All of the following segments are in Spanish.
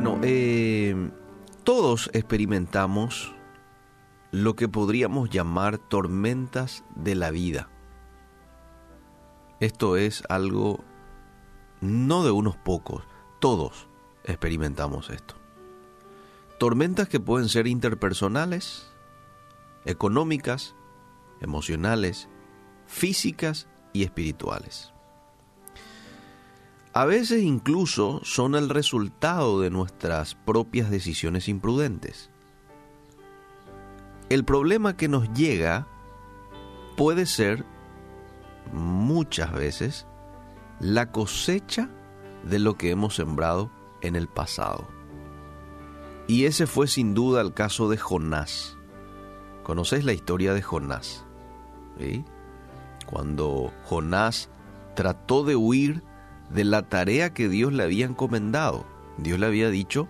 Bueno, eh, todos experimentamos lo que podríamos llamar tormentas de la vida. Esto es algo no de unos pocos, todos experimentamos esto. Tormentas que pueden ser interpersonales, económicas, emocionales, físicas y espirituales. A veces incluso son el resultado de nuestras propias decisiones imprudentes. El problema que nos llega puede ser muchas veces la cosecha de lo que hemos sembrado en el pasado. Y ese fue sin duda el caso de Jonás. ¿Conocéis la historia de Jonás? Cuando Jonás trató de huir de la tarea que Dios le había encomendado. Dios le había dicho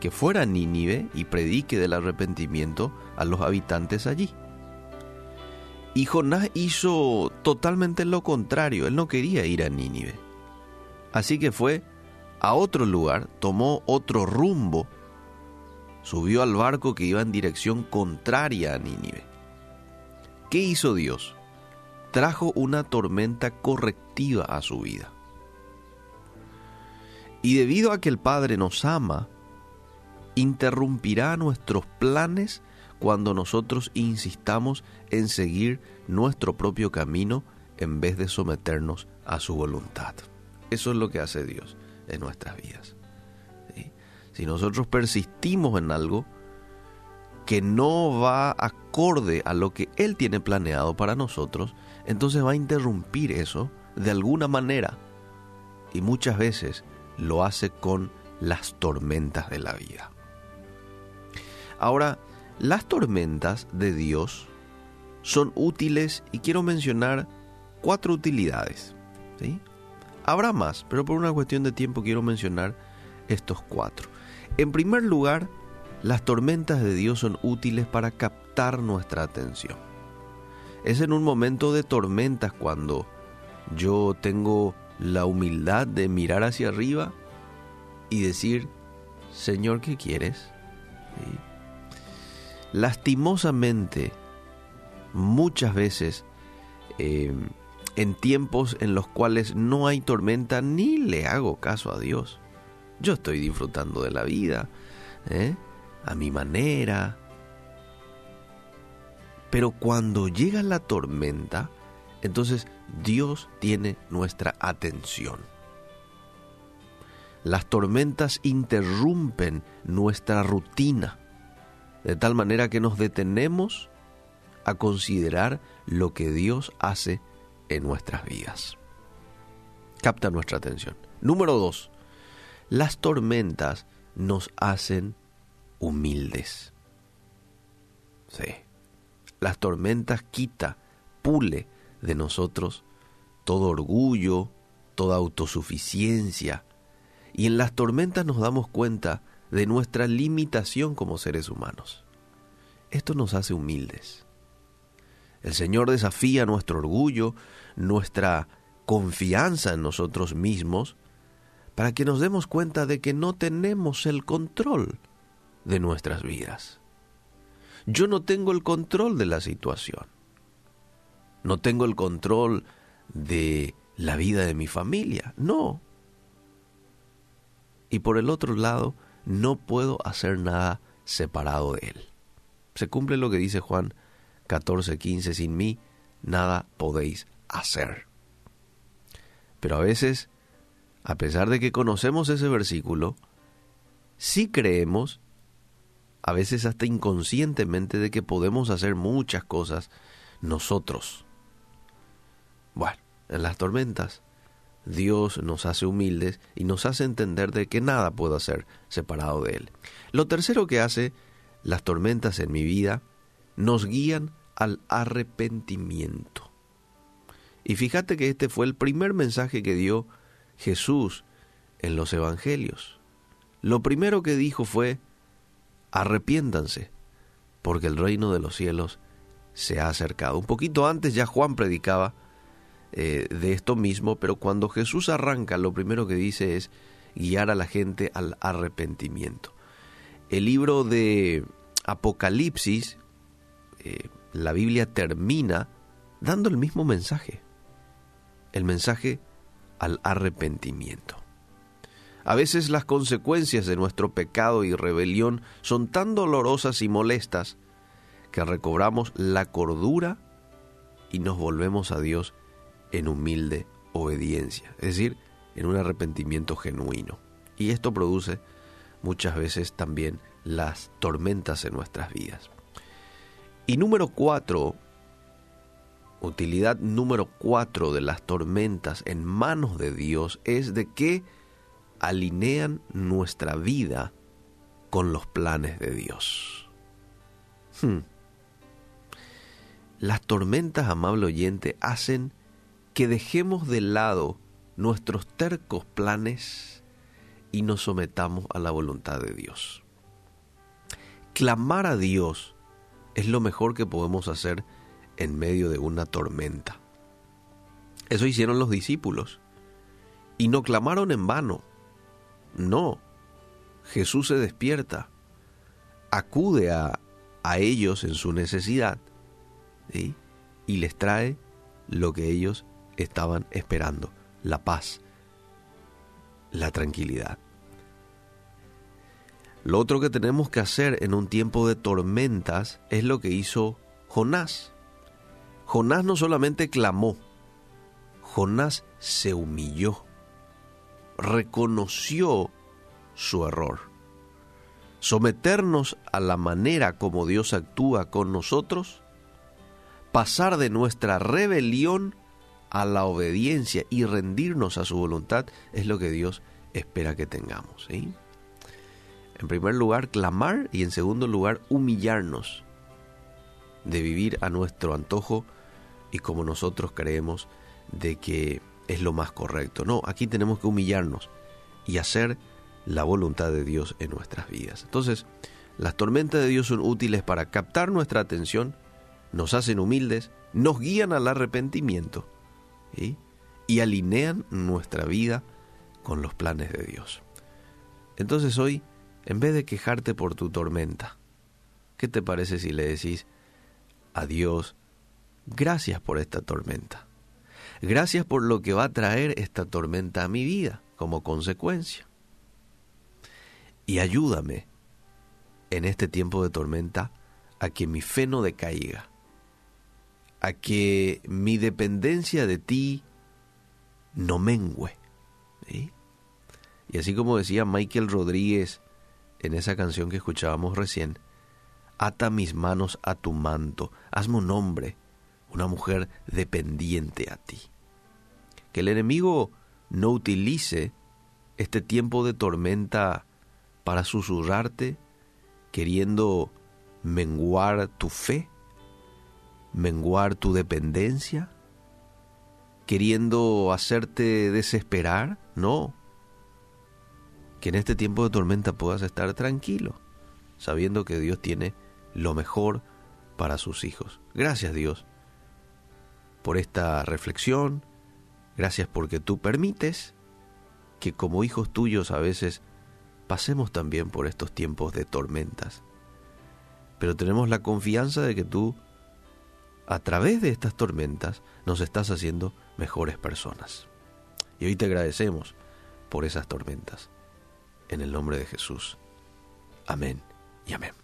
que fuera a Nínive y predique del arrepentimiento a los habitantes allí. Y Jonás hizo totalmente lo contrario, él no quería ir a Nínive. Así que fue a otro lugar, tomó otro rumbo, subió al barco que iba en dirección contraria a Nínive. ¿Qué hizo Dios? Trajo una tormenta correctiva a su vida. Y debido a que el Padre nos ama, interrumpirá nuestros planes cuando nosotros insistamos en seguir nuestro propio camino en vez de someternos a su voluntad. Eso es lo que hace Dios en nuestras vidas. Si nosotros persistimos en algo que no va acorde a lo que Él tiene planeado para nosotros, entonces va a interrumpir eso de alguna manera. Y muchas veces lo hace con las tormentas de la vida. Ahora, las tormentas de Dios son útiles y quiero mencionar cuatro utilidades. ¿sí? Habrá más, pero por una cuestión de tiempo quiero mencionar estos cuatro. En primer lugar, las tormentas de Dios son útiles para captar nuestra atención. Es en un momento de tormentas cuando yo tengo la humildad de mirar hacia arriba y decir, Señor, ¿qué quieres? Lastimosamente, muchas veces, em, en tiempos en los cuales no hay tormenta, ni le hago caso a Dios. Yo estoy disfrutando de la vida, ¿eh? a mi manera. Pero cuando llega la tormenta, entonces Dios tiene nuestra atención. Las tormentas interrumpen nuestra rutina, de tal manera que nos detenemos a considerar lo que Dios hace en nuestras vidas. Capta nuestra atención. Número dos, las tormentas nos hacen humildes. Sí. Las tormentas quita, pule de nosotros todo orgullo, toda autosuficiencia. Y en las tormentas nos damos cuenta de nuestra limitación como seres humanos. Esto nos hace humildes. El Señor desafía nuestro orgullo, nuestra confianza en nosotros mismos, para que nos demos cuenta de que no tenemos el control de nuestras vidas. Yo no tengo el control de la situación. No tengo el control de la vida de mi familia. No. Y por el otro lado, no puedo hacer nada separado de Él. Se cumple lo que dice Juan 14, 15, sin mí nada podéis hacer. Pero a veces, a pesar de que conocemos ese versículo, sí creemos, a veces hasta inconscientemente, de que podemos hacer muchas cosas nosotros. Bueno, en las tormentas, Dios nos hace humildes y nos hace entender de que nada puedo hacer separado de Él. Lo tercero que hace las tormentas en mi vida, nos guían al arrepentimiento. Y fíjate que este fue el primer mensaje que dio Jesús en los evangelios. Lo primero que dijo fue, arrepiéntanse, porque el reino de los cielos se ha acercado. Un poquito antes ya Juan predicaba eh, de esto mismo, pero cuando Jesús arranca, lo primero que dice es, guiar a la gente al arrepentimiento. El libro de Apocalipsis, eh, la Biblia termina dando el mismo mensaje, el mensaje al arrepentimiento. A veces las consecuencias de nuestro pecado y rebelión son tan dolorosas y molestas que recobramos la cordura y nos volvemos a Dios en humilde obediencia, es decir, en un arrepentimiento genuino. Y esto produce muchas veces también las tormentas en nuestras vidas. Y número cuatro, utilidad número cuatro de las tormentas en manos de Dios es de que alinean nuestra vida con los planes de Dios. Hmm. Las tormentas, amable oyente, hacen que dejemos de lado nuestros tercos planes y nos sometamos a la voluntad de Dios. Clamar a Dios es lo mejor que podemos hacer en medio de una tormenta. Eso hicieron los discípulos y no clamaron en vano. No, Jesús se despierta, acude a, a ellos en su necesidad y les trae lo que ellos estaban esperando, la paz, la tranquilidad. Lo otro que tenemos que hacer en un tiempo de tormentas es lo que hizo Jonás. Jonás no solamente clamó, Jonás se humilló reconoció su error. Someternos a la manera como Dios actúa con nosotros, pasar de nuestra rebelión a la obediencia y rendirnos a su voluntad es lo que Dios espera que tengamos. En primer lugar, clamar y en segundo lugar, humillarnos de vivir a nuestro antojo y como nosotros creemos de que es lo más correcto. No, aquí tenemos que humillarnos y hacer la voluntad de Dios en nuestras vidas. Entonces, las tormentas de Dios son útiles para captar nuestra atención, nos hacen humildes, nos guían al arrepentimiento y alinean nuestra vida con los planes de Dios. Entonces hoy, en vez de quejarte por tu tormenta, ¿qué te parece si le decís a Dios, gracias por esta tormenta? Gracias por lo que va a traer esta tormenta a mi vida como consecuencia. Y ayúdame en este tiempo de tormenta a que mi fe no decaiga, a que mi dependencia de ti no mengüe. Y así como decía Michael Rodríguez en esa canción que escuchábamos recién, ata mis manos a tu manto, hazme un hombre una mujer dependiente a ti. Que el enemigo no utilice este tiempo de tormenta para susurrarte, queriendo menguar tu fe, menguar tu dependencia, queriendo hacerte desesperar, no. Que en este tiempo de tormenta puedas estar tranquilo, sabiendo que Dios tiene lo mejor para sus hijos. Gracias Dios por esta reflexión, gracias porque tú permites que como hijos tuyos a veces pasemos también por estos tiempos de tormentas. Pero tenemos la confianza de que tú, a través de estas tormentas, nos estás haciendo mejores personas. Y hoy te agradecemos por esas tormentas. En el nombre de Jesús. Amén y amén.